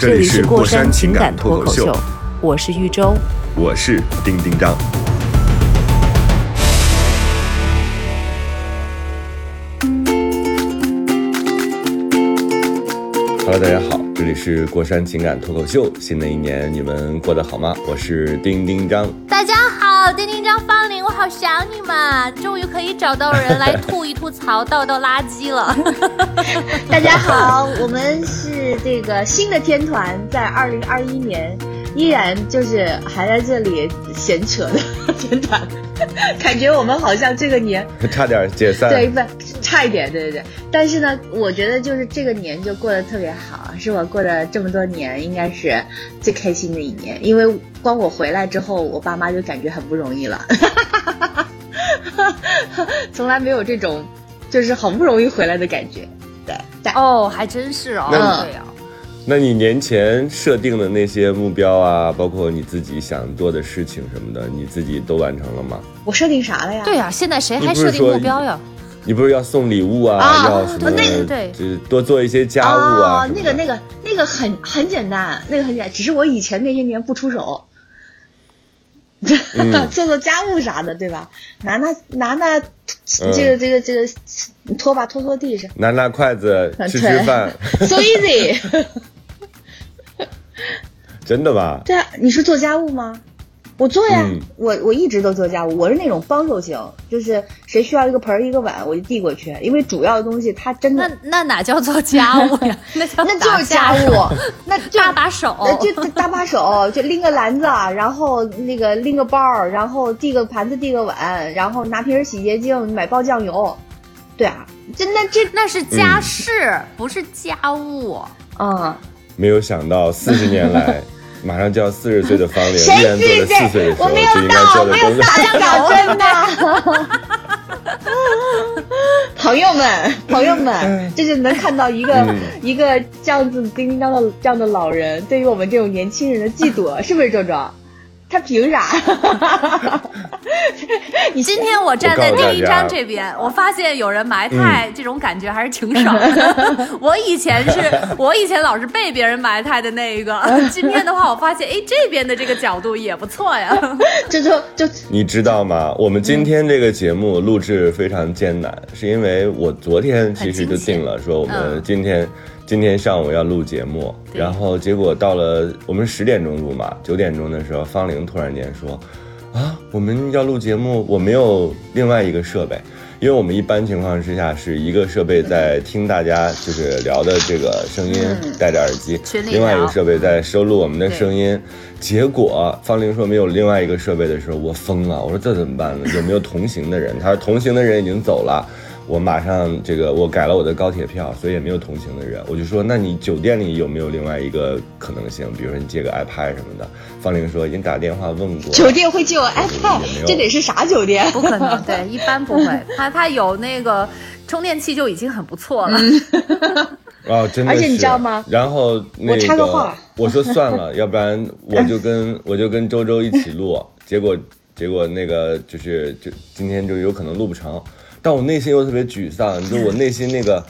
这这里里是过山情感脱口秀，我是玉州。我是丁丁张。Hello，大家好，这里是过山情感脱口秀。新的一年你们过得好吗？我是丁丁张。大家好，丁丁张好想你们，终于可以找到人来吐一吐槽、倒倒垃圾了。大家好，我们是这个新的天团，在二零二一年依然就是还在这里闲扯的天团，感觉我们好像这个年 差点解散。对不差一点，对对对。但是呢，我觉得就是这个年就过得特别好，是我过的这么多年应该是最开心的一年，因为光我回来之后，我爸妈就感觉很不容易了，从来没有这种就是好不容易回来的感觉。对，对哦，还真是哦，那对啊。那你年前设定的那些目标啊，包括你自己想做的事情什么的，你自己都完成了吗？我设定啥了呀？对呀、现在谁还设定目标呀？你不是要送礼物啊，啊要什么？对对就是多做一些家务啊。哦，那个那个那个很很简单，那个很简单，只是我以前那些年不出手，嗯 做做家务啥的，对吧？拿拿拿拿，嗯这个这个这个拖把拖拖地是拿拿筷子嗯吃吃饭，，so easy。真的吧？对啊，你是做家务吗？我做呀，嗯我我一直都做家务，我是那种帮手型，就是谁需要一个盆儿一个碗，我就递过去，因为主要的东西他真的那那哪叫做家务呀？那叫那就是家务，那就搭把手。呃，就搭把手，就拎个篮子，然后那个拎个包，然后递个盘子，递个碗，然后拿瓶洗洁精，买包酱油。对啊，这那这，那是家事，不是家务。嗯，没有想到四十年来，马上就要四十岁的方龄，谁依然做着是这四岁的时候我没有就应该到，做的工作。没有打酱油，真的。朋友们，朋友们，这是能看到一个、嗯一个这样子叮叮当的这样的老人对于我们这种年轻人的嫉妒，是不是周周？他凭啥？你 今天我站在第一章家这边，我发现有人埋汰，这种感觉还是挺爽的。我以前是我以前老是被别人埋汰的那一个，今天的话，我发现哎，这边的这个角度也不错呀。这就就你知道吗？我们今天这个节目录制非常艰难，是因为我昨天其实就定了，说我们嗯今天、今天上午要录节目，然后结果到了我们十点钟录嘛，九点钟的时候，方玲突然间说，啊，我们要录节目，我没有另外一个设备。因为我们一般情况之下是一个设备在听大家就是聊的这个声音，嗯戴着耳机另外一个设备在收录我们的声音。结果方玲说没有另外一个设备的时候，我疯了。我说这怎么办呢？有没有同行的人？他说同行的人已经走了。我马上这个我改了我的高铁票，所以也没有同行的人。我就说，那你酒店里有没有另外一个可能性？比如说你借个 iPad 什么的。方玲说已经打电话问过。酒店会借我 iPad，这得是啥酒店？不可能，对，一般不会。他他有那个充电器就已经很不错了。哦，真的是。而且你知道吗然后那我插个话 我说算了，要不然我就跟我就跟周周一起录，结果结果那个就是就今天就有可能录不成，但我内心又特别沮丧，就我内心那个。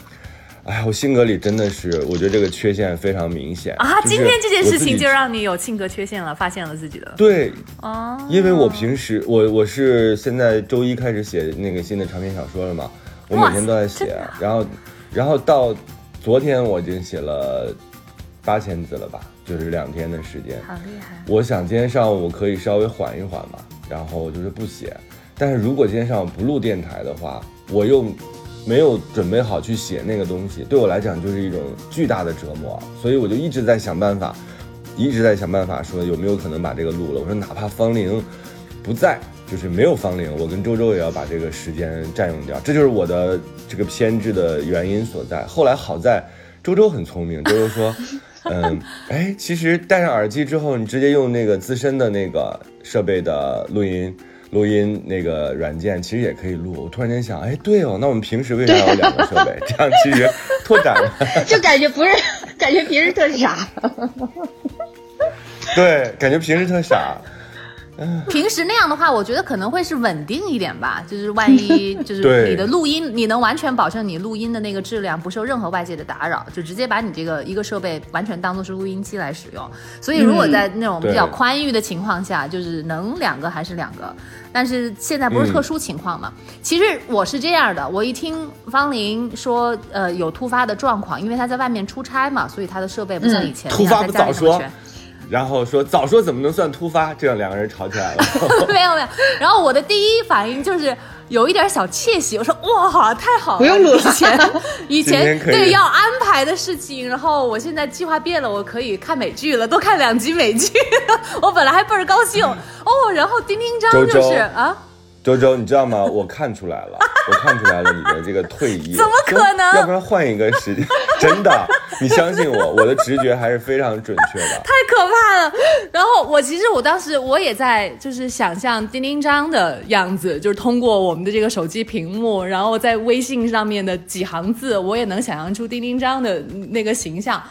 哎呀，我性格里真的是，我觉得这个缺陷非常明显啊，今天这件事情就让你有性格缺陷了，发现了自己的。对，哦，因为我平时我我是现在周一开始写那个新的长篇小说了嘛，我每天都在写然后然后到昨天我已经写了八千字了吧，就是两天的时间。好厉害。我想今天上午可以稍微缓一缓嘛，然后就是不写。但是如果今天上午不录电台的话，我又没有准备好去写那个东西，对我来讲就是一种巨大的折磨，所以我就一直在想办法，一直在想办法说有没有可能把这个录了。我说哪怕方玲不在，就是没有方玲，我跟周周也要把这个时间占用掉，这就是我的这个偏执的原因所在。后来好在周周很聪明，周周说。嗯，哎，其实戴上耳机之后，你直接用那个自身的那个设备的录音录音那个软件，其实也可以录。我突然间想，哎，对哦，那我们平时为啥要两个设备？这样其实拓展 了，就感觉不是，感觉平时特傻。对，感觉平时特傻。平时那样的话，我觉得可能会是稳定一点吧。就是万一就是你的录音，你能完全保证你录音的那个质量不受任何外界的打扰，就直接把你这个一个设备完全当做是录音机来使用。所以如果在那种比较宽裕的情况下，就是能两个还是两个。但是现在不是特殊情况嘛？其实我是这样的，我一听方林说，呃，有突发的状况，因为他在外面出差嘛，所以他的设备不像以前突发不早说。然后说早说怎么能算突发？这样两个人吵起来了。没有没有。然后我的第一反应就是有一点小窃喜，我说哇太好了，不用录以前以前对要安排的事情，然后我现在计划变了，我可以看美剧了，多看两集美剧。我本来还倍儿高兴哦。然后丁丁张就是啊。周周，你知道吗？我看出来了，我看出来了你的这个退役。怎么可能？要不然换一个时间，真的，你相信我，我的直觉还是非常准确的。太可怕了。然后我其实我当时我也在就是想象丁丁张的样子，就是通过我们的这个手机屏幕，然后在微信上面的几行字，我也能想象出丁丁张的那个形象。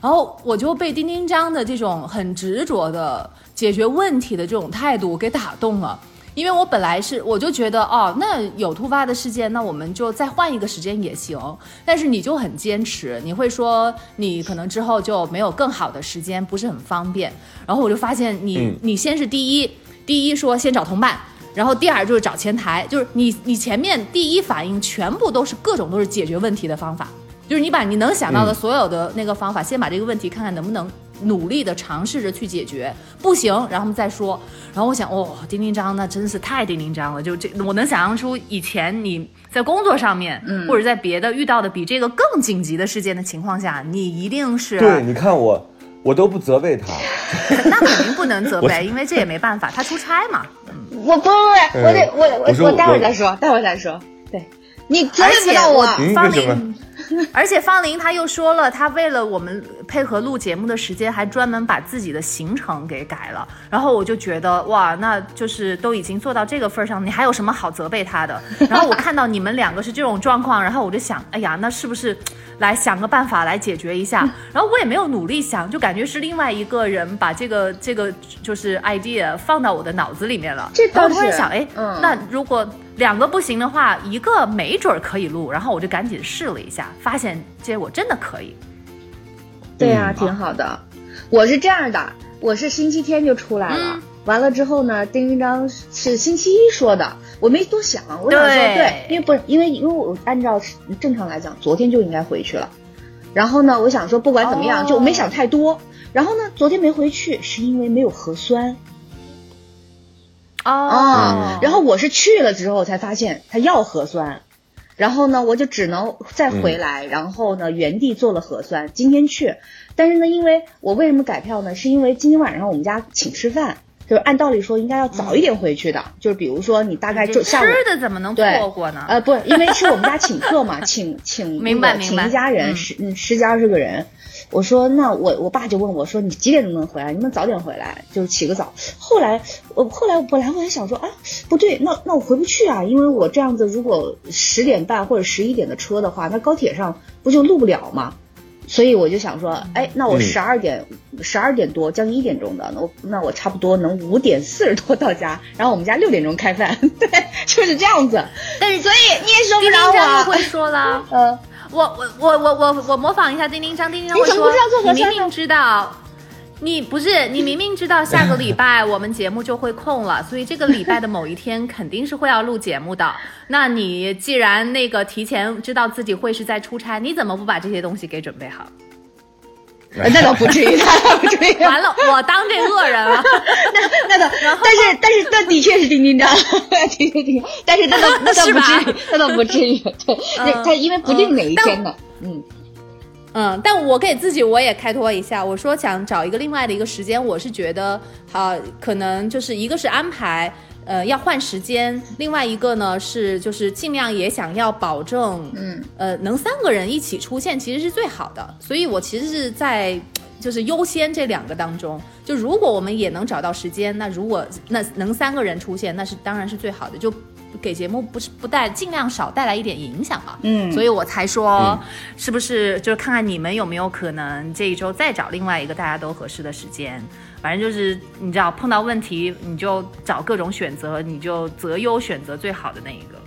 然后我就被丁丁张的这种很执着的解决问题的这种态度给打动了。因为我本来是我就觉得哦，那有突发的事件，那我们就再换一个时间也行。但是你就很坚持，你会说你可能之后就没有更好的时间，不是很方便。然后我就发现你，你先是第一，第一说先找同伴，然后第二就是找前台，就是你你前面第一反应全部都是各种都是解决问题的方法，就是你把你能想到的所有的那个方法，先把这个问题看看能不能。努力的尝试着去解决，不行，然后我们再说。然后我想，哦，叮叮张那真是太叮叮张了。就这，我能想象出以前你在工作上面，嗯，或者在别的遇到的比这个更紧急的事件的情况下，你一定是对。你看我，我都不责备他，那肯定不能责备，因为这也没办法，他出差嘛。我不不不，我得我我我待会儿再说，待会儿再说。对，你责备不到我，方林。而且方林他又说了，他为了我们配合录节目的时间，还专门把自己的行程给改了。然后我就觉得，哇，那就是都已经做到这个份上，你还有什么好责备他的？然后我看到你们两个是这种状况，然后我就想，哎呀，那是不是来想个办法来解决一下？然后我也没有努力想，就感觉是另外一个人把这个这个就是 idea 放到我的脑子里面了。这倒是。突然想，哎，那如果。两个不行的话，一个没准儿可以录，然后我就赶紧试了一下，发现结果真的可以。对呀，挺好的。我是这样的，我是星期天就出来了，完了之后呢，丁一章是星期一说的，我没多想，我想说对，因为不是因为因为我按照正常来讲，昨天就应该回去了。然后呢，我想说不管怎么样，就没想太多。然后呢，昨天没回去是因为没有核酸。哦，然后我是去了之后才发现他要核酸，然后呢，我就只能再回来，然后呢原地做了核酸。今天去，但是呢，因为我为什么改票呢？是因为今天晚上我们家请吃饭，就是按道理说应该要早一点回去的，就是比如说你大概就下午吃的怎么能错过呢？呃，不，因为是我们家请客嘛，请请 明白请一家人十嗯十几二十个人。我说那我我爸就问我说你几点钟能回来？你们早点回来，就是起个早。后来我后来本来我还想说啊不对，那那我回不去啊，因为我这样子如果十点半或者十一点的车的话，那高铁上不就录不了吗？所以我就想说，哎，那我十二点十二点多将近一点钟的，那我那我差不多能五点四十多到家，然后我们家六点钟开饭，对，就是这样子。但是所以你也说不了我。会说了，嗯。我我我我我我模仿一下丁丁张，丁丁张会说，你明明知道，你不是你明明知道下个礼拜 我们节目就会空了，所以这个礼拜的某一天肯定是会要录节目的。那你既然那个提前知道自己会是在出差，你怎么不把这些东西给准备好？那倒不至于，那倒不至于。完了，我当这恶人了。那那倒，但是但是那的确是丁丁张，丁丁丁。但是那倒那倒不至于，那倒不至于。对，那他因为不定哪一天呢。嗯嗯，但我给自己我也开脱一下，我说想找一个另外的一个时间，我是觉得好，可能就是一个是安排。呃，要换时间。另外一个呢是，就是尽量也想要保证，嗯，呃，能三个人一起出现，其实是最好的。所以我其实是在就是优先这两个当中，就如果我们也能找到时间，那如果那能三个人出现，那是当然是最好的，就给节目不是不带尽量少带来一点影响嘛。嗯所以我才说，是不是就是看看你们有没有可能这一周再找另外一个大家都合适的时间。反正就是你知道，碰到问题你就找各种选择，你就择优选择最好的那一个。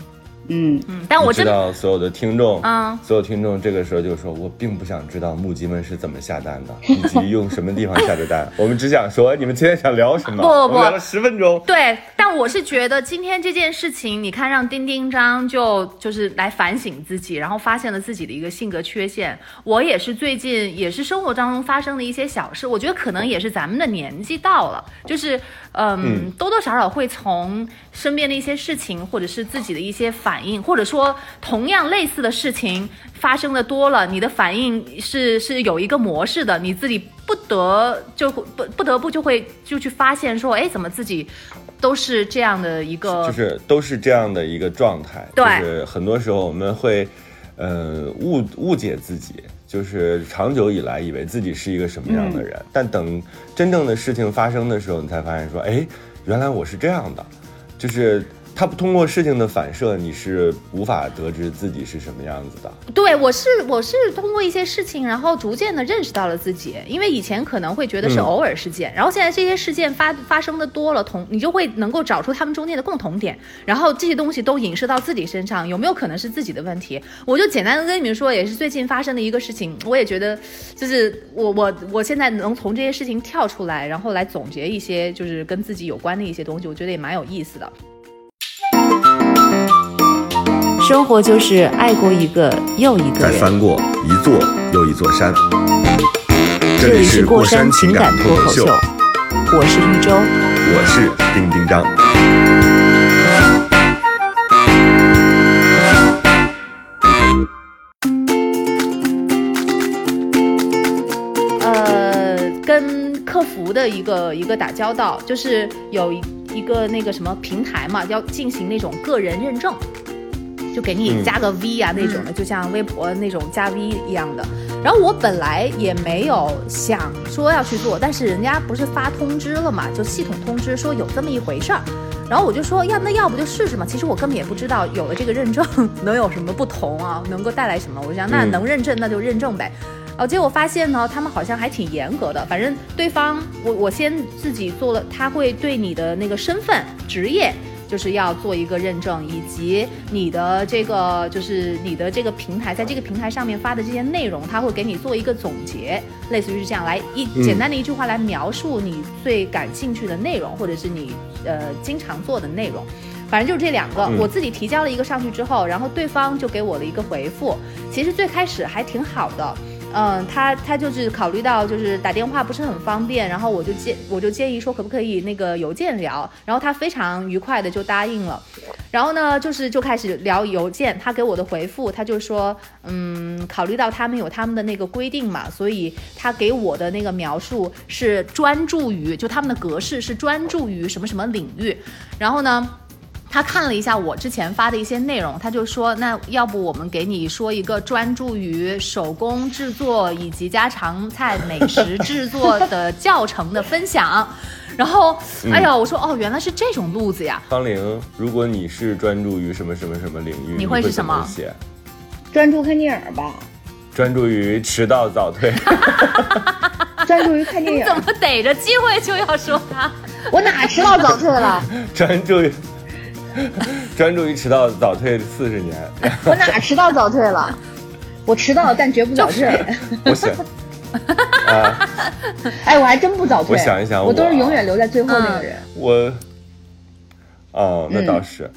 嗯，嗯，但我知，道所有的听众，嗯所有听众这个时候就说，我并不想知道木鸡们是怎么下单的，以及用什么地方下的单，我们只想说你们今天想聊什么。不不不聊了十分钟。对，但我是觉得今天这件事情，你看让丁丁张就就是来反省自己，然后发现了自己的一个性格缺陷。我也是最近也是生活当中发生的一些小事，我觉得可能也是咱们的年纪到了，就是嗯，嗯多多少少会从身边的一些事情，或者是自己的一些反应，或者说同样类似的事情发生的多了，你的反应是是有一个模式的，你自己不得就会不不得不就会就去发现说，哎，怎么自己都是这样的一个，就是都是这样的一个状态，对。就是很多时候我们会，呃，误误解自己，就是长久以来以为自己是一个什么样的人，但等真正的事情发生的时候，你才发现说，哎，原来我是这样的，就是他通过事情的反射，你是无法得知自己是什么样子的。对我是我是通过一些事情，然后逐渐的认识到了自己，因为以前可能会觉得是嗯偶尔事件，然后现在这些事件发发生的多了，同你就会能够找出他们中间的共同点，然后这些东西都影射到自己身上，有没有可能是自己的问题？我就简单的跟你们说，也是最近发生的一个事情，我也觉得就是我我我现在能从这些事情跳出来，然后来总结一些就是跟自己有关的一些东西，我觉得也蛮有意思的。生活就是爱过一个又一个人。再翻过一座又一座山。这里是过山情感脱口秀，我是玉州。我是丁丁张。呃，跟客服的一个一个打交道，就是有一一个那个什么平台嘛，要进行那种个人认证，就给你嗯加个 V 啊、那种的，就像微博那种加 V 一样的。然后我本来也没有想说要去做，但是人家不是发通知了嘛，就系统通知说有这么一回事儿。然后我就说，要那要不就试试嘛。其实我根本也不知道有了这个认证能有什么不同啊，能够带来什么。我就想那嗯能认证那就认证呗。哦，结果发现呢，他们好像还挺严格的。反正对方，我我先自己做了，他会对你的那个身份、职业，就是要做一个认证，以及你的这个就是你的这个平台，在这个平台上面发的这些内容，他会给你做一个总结，类似于是这样来一嗯简单的一句话来描述你最感兴趣的内容，或者是你呃经常做的内容。反正就是这两个，嗯我自己提交了一个上去之后，然后对方就给我了一个回复。其实最开始还挺好的，嗯，他他就是考虑到就是打电话不是很方便，然后我就建我就建议说可不可以那个邮件聊，然后他非常愉快的就答应了。然后呢，就是就开始聊邮件，他给我的回复，他就说，嗯，考虑到他们有他们的那个规定嘛，所以他给我的那个描述是专注于，就他们的格式是专注于什么什么领域。然后呢，他看了一下我之前发的一些内容，他就说，那要不我们给你说一个专注于手工制作以及家常菜美食制作的教程的分享。然后，哎呀，我说哦，原来是这种路子呀。方玲，如果你是专注于什么什么什么领域，你会是什么写？专注看电影吧，专注于迟到早退。专注于看电影你怎。么逮着机会就要说他？我哪迟到早退了？专注于 专注于迟到早退四十年。我哪迟到早退了？我迟到，但绝不早退。我想啊，哎，我还真不早退。我想一想我都是永远留在最后那个人。我哦，那倒是。哎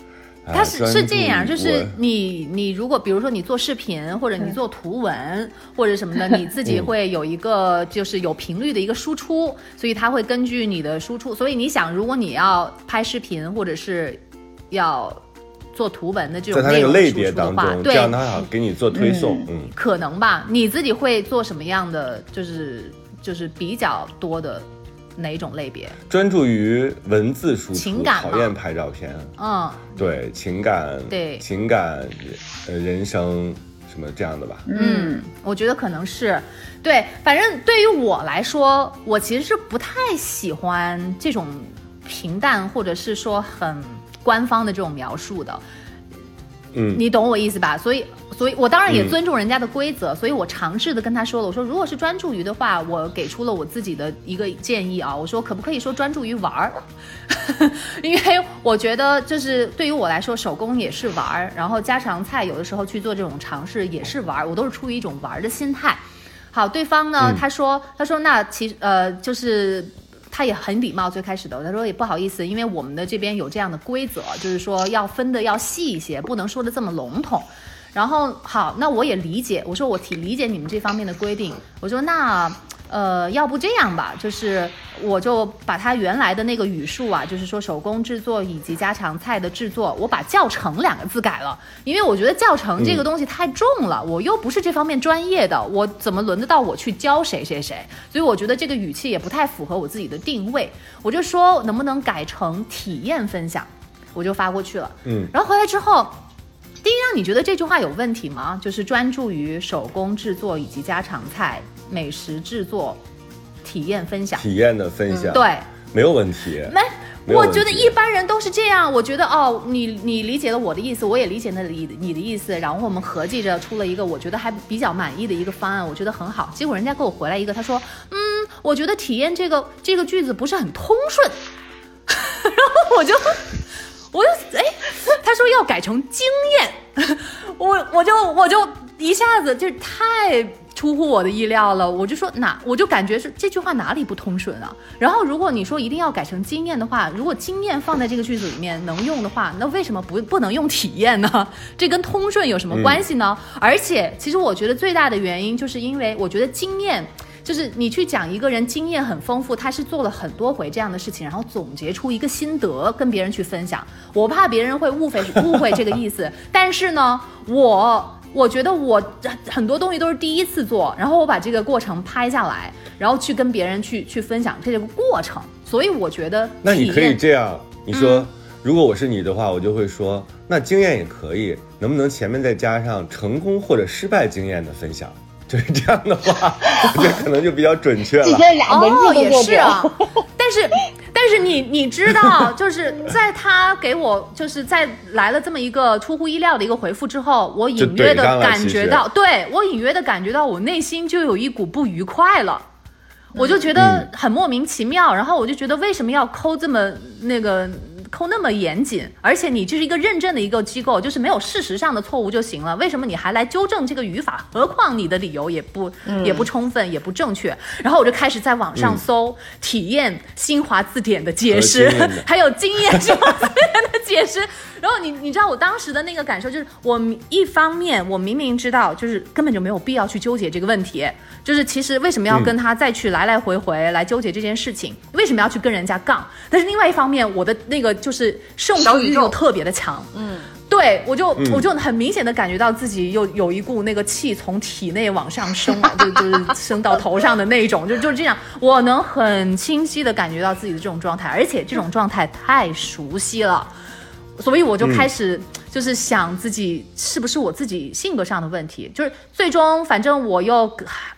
他是是这样，就是你你如果比如说你做视频或者你做图文或者什么的，你自己嗯会有一个就是有频率的一个输出，所以它会根据你的输出，所以你想，如果你要拍视频或者是要做图文的这种类输出的话，别当中，这，样它好给你做推送。嗯，可能吧？你自己会做什么样的？就是就是比较多的哪种类别？专注于文字输出，情感讨厌拍照片。嗯，对情感，对情感，呃，人生什么这样的吧。嗯，我觉得可能是，对，反正对于我来说，我其实是不太喜欢这种平淡或者是说很官方的这种描述的。嗯，你懂我意思吧？所以，所以我当然也尊重人家的规则，所以我尝试的跟他说了，我说如果是专注于的话，我给出了我自己的一个建议啊，我说可不可以说专注于玩儿？因为我觉得就是对于我来说，手工也是玩儿，然后家常菜有的时候去做这种尝试也是玩儿，我都是出于一种玩儿的心态。好，对方呢，他说，他说那其实呃就是。他也很礼貌，最开始的他说也不好意思，因为我们的这边有这样的规则，就是说要分的要细一些，不能说的这么笼统。然后好，那我也理解，我说我挺理解你们这方面的规定。我说那呃，要不这样吧，就是我就把它原来的那个语数啊，就是说手工制作以及家常菜的制作，我把教程两个字改了，因为我觉得教程这个东西太重了，我又不是这方面专业的，我怎么轮得到我去教谁谁谁？所以我觉得这个语气也不太符合我自己的定位，我就说能不能改成体验分享，我就发过去了。嗯，然后回来之后。第一让你觉得这句话有问题吗？就是专注于手工制作以及家常菜、美食制作、体验分享。体验的分享，对，没有问题。没，我觉得一般人都是这样。我觉得哦，你你理解了我的意思，我也理解了你你的意思，然后我们合计着出了一个我觉得还比较满意的一个方案，我觉得很好。结果人家给我回来一个，他说，嗯，我觉得体验这个这个句子不是很通顺，然后我就我就哎，他说要改成经验，我我就我就一下子就太出乎我的意料了，我就说哪我就感觉是这句话哪里不通顺啊？然后如果你说一定要改成经验的话，如果经验放在这个句子里面能用的话，那为什么不不能用体验呢？这跟通顺有什么关系呢？而且其实我觉得最大的原因就是因为我觉得经验。就是你去讲一个人经验很丰富，他是做了很多回这样的事情，然后总结出一个心得跟别人去分享。我怕别人会误会误会这个意思，但是呢，我我觉得我很多东西都是第一次做，然后我把这个过程拍下来，然后去跟别人去去分享这个过程，所以我觉得那你可以这样，你说，嗯如果我是你的话，我就会说，那经验也可以，能不能前面再加上成功或者失败经验的分享？就是这样的话，我觉得可能就比较准确了。直接俩文字哦，也都做不是啊了。，但是但是你你知道，就是在他给我就是在来了这么一个出乎意料的一个回复之后，我隐约的感觉到，对我隐约的感觉到我内心就有一股不愉快了。我就觉得很莫名其妙，然后我就觉得为什么要抠这么那个抠那么严谨？而且你就是一个认证的一个机构，就是没有事实上的错误就行了，为什么你还来纠正这个语法？何况你的理由也不、也不充分，也不正确。然后我就开始在网上搜、体验新华字典的解释 还有经验新华字典的解释。然后你你知道我当时的那个感受就是，我一方面我明明知道，就是根本就没有必要去纠结这个问题，就是其实为什么要跟他再去来来回回来纠结这件事情？为什么要去跟人家杠？但是另外一方面，我的那个就是胜负欲又特别的强，嗯。对，我就、我就很明显的感觉到自己又有一股那个气从体内往上升了，就就是升到头上的那种，就就是这样，我能很清晰的感觉到自己的这种状态，而且这种状态太熟悉了。所以我就开始就是想自己是不是我自己性格上的问题，就是最终反正我又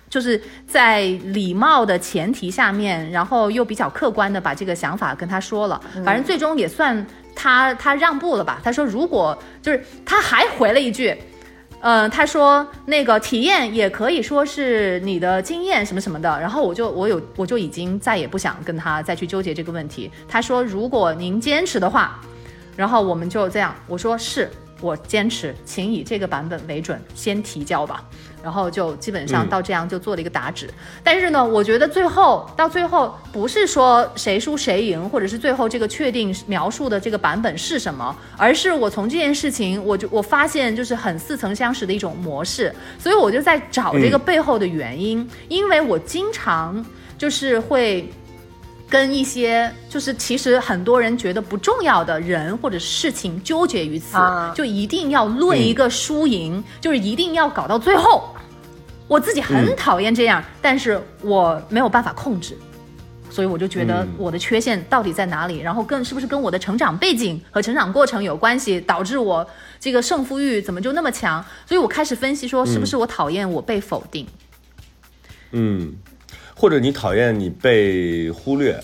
就是在礼貌的前提下面，然后又比较客观的把这个想法跟他说了，反正最终也算他他让步了吧。他说如果就是他还回了一句。嗯，他说那个体验也可以说是你的经验什么什么的，然后我就我有我就已经再也不想跟他再去纠结这个问题。他说如果您坚持的话，然后我们就这样，我说是我坚持，请以这个版本为准，先提交吧。然后就基本上到这样就做了一个打纸。但是呢，我觉得最后到最后不是说谁输谁赢，或者是最后这个确定描述的这个版本是什么，而是我从这件事情，我就我发现就是很似曾相识的一种模式，所以我就在找这个背后的原因，因为我经常就是会。跟一些就是其实很多人觉得不重要的人或者事情纠结于此，啊就一定要论一个输赢，就是一定要搞到最后。我自己很讨厌这样，但是我没有办法控制。所以我就觉得嗯我的缺陷到底在哪里，然后更是不是跟我的成长背景和成长过程有关系，导致我这个胜负欲怎么就那么强？所以我开始分析说，是不是我讨厌我被否定？嗯，或者你讨厌你被忽略，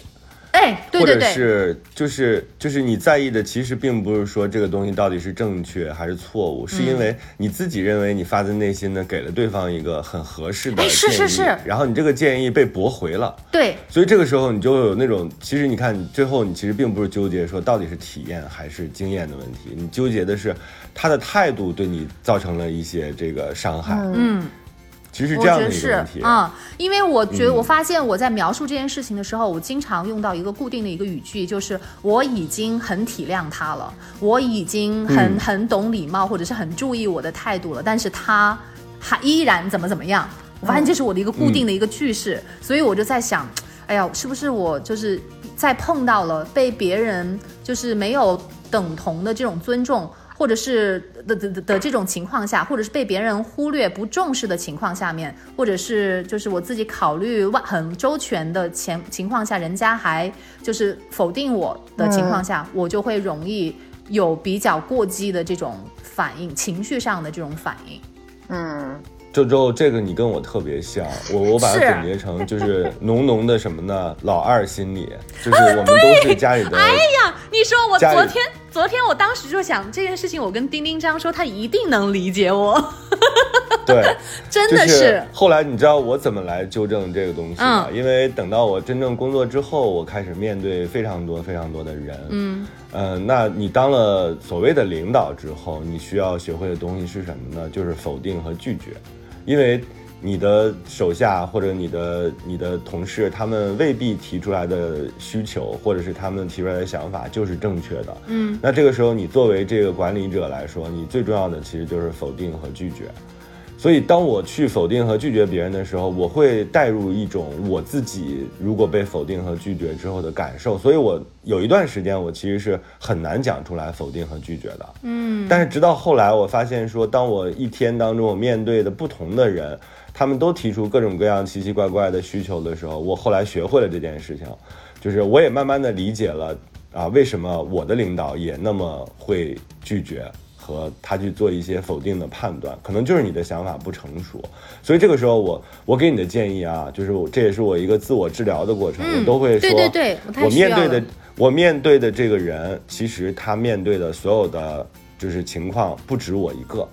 哎，对对或者，是就是就是你在意的，其实并不是说这个东西到底是正确还是错误，是嗯因为你自己认为你发自内心的给了对方一个很合适的哎建议，是是是然后你这个建议被驳回了。对所以这个时候你就会有那种，其实你看，你最后你其实并不是纠结说到底是体验还是经验的问题，你纠结的是他的态度对你造成了一些这个伤害。嗯。其实这样的我觉得是一个问题。啊、因为我觉得嗯我发现我在描述这件事情的时候，我经常用到一个固定的一个语句，就是我已经很体谅他了，我已经很、嗯很懂礼貌，或者是很注意我的态度了，但是他还依然怎么怎么样。我发现这是我的一个固定的一个句式，所以我就在想，哎呀，是不是我就是在碰到了被别人就是没有等同的这种尊重。或者是的的的的这种情况下，或者是被别人忽略、不重视的情况下面，或者是就是我自己考虑万很周全的前情况下，人家还就是否定我的情况下，我就会容易有比较过激的这种反应，情绪上的这种反应。嗯，周周，这个你跟我特别像，我我把它总结成就是浓浓的什么呢？老二心理，就是我们都是家里的。哎呀，你说我昨天，昨天我当时就想这件事情，我跟丁丁张说，他一定能理解我，对，真的就是是，后来你知道我怎么来纠正这个东西吗？嗯因为等到我真正工作之后，我开始面对非常多非常多的人。嗯呃，那你当了所谓的领导之后，你需要学会的东西是什么呢？就是否定和拒绝，因为你的手下或者你的你的同事，他们未必提出来的需求，或者是他们提出来的想法就是正确的。嗯，那这个时候，你作为这个管理者来说，你最重要的其实就是否定和拒绝。所以，当我去否定和拒绝别人的时候，我会带入一种我自己如果被否定和拒绝之后的感受。所以我有一段时间，我其实是很难讲出来否定和拒绝的。嗯，但是直到后来，我发现说，当我一天当中我面对的不同的人，他们都提出各种各样奇奇怪怪的需求的时候，我后来学会了这件事情，就是我也慢慢的理解了啊，为什么我的领导也那么会拒绝。和他去做一些否定的判断，可能就是你的想法不成熟，所以这个时候我我给你的建议啊，就是我这也是我一个自我治疗的过程，嗯我都会说，对对对我面对的我面对的这个人，其实他面对的所有的就是情况不止我一个，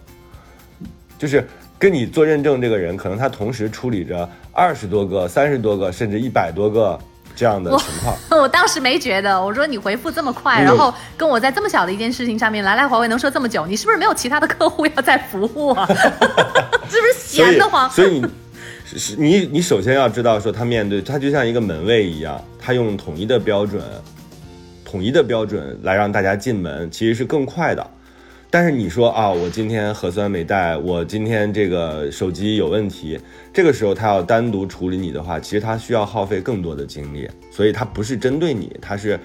就是跟你做认证这个人，可能他同时处理着二十多个、三十多个，甚至一百多个这样的情况。我当时没觉得，我说你回复这么快，嗯然后跟我在这么小的一件事情上面来来回回能说这么久，你是不是没有其他的客户要再服务啊？是不是闲得慌？所以是你你首先要知道说，他面对他就像一个门卫一样，他用统一的标准，统一的标准来让大家进门，其实是更快的。但是你说啊，我今天核酸没带，我今天这个手机有问题，这个时候他要单独处理你的话，其实他需要耗费更多的精力，所以他不是针对你，他是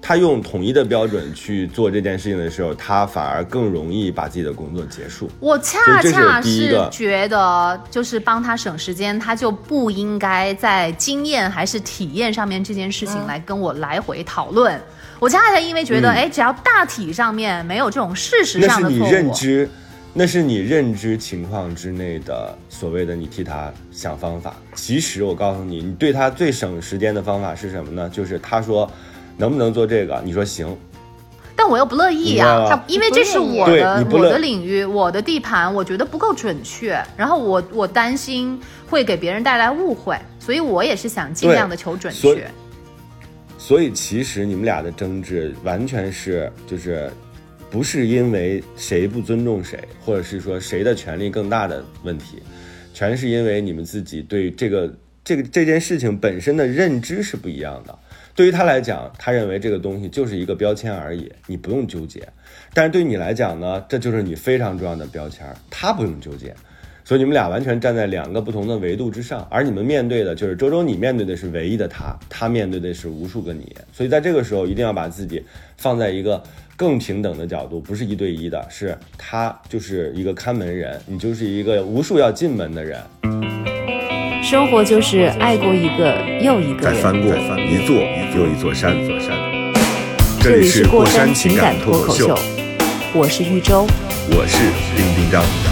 他用统一的标准去做这件事情的时候，他反而更容易把自己的工作结束。我恰恰是觉得，就是帮他省时间，他就不应该在经验还是体验上面这件事情来跟我来回讨论。我恰恰因为觉得，嗯哎、只要大体上面没有这种事实那是你上的错误，认知，那是你认知情况之内的所谓的你替他想方法。其实我告诉你，你对他最省时间的方法是什么呢？就是他说能不能做这个，你说行，但我又不乐意明白呀、了他因为这是我的我的领域，我的地盘，我觉得不够准确，然后我我担心会给别人带来误会，所以我也是想尽量的求准确。所以其实你们俩的争执完全是就是。不是因为谁不尊重谁，或者是说谁的权利更大的问题，全是因为你们自己对这个这个这件事情本身的认知是不一样的。对于他来讲，他认为这个东西就是一个标签而已，你不用纠结。但是对你来讲呢，这就是你非常重要的标签，他不用纠结。所以你们俩完全站在两个不同的维度之上，而你们面对的就是周周，你面对的是唯一的他，他面对的是无数个你。所以在这个时候，一定要把自己放在一个更平等的角度，不是一对一的，是他就是一个看门人，你就是一个无数要进门的人。生活就是爱过一个又一个人。再翻过一座又一座山。这里是过山情感脱口秀，我是玉州，我是丁丁张。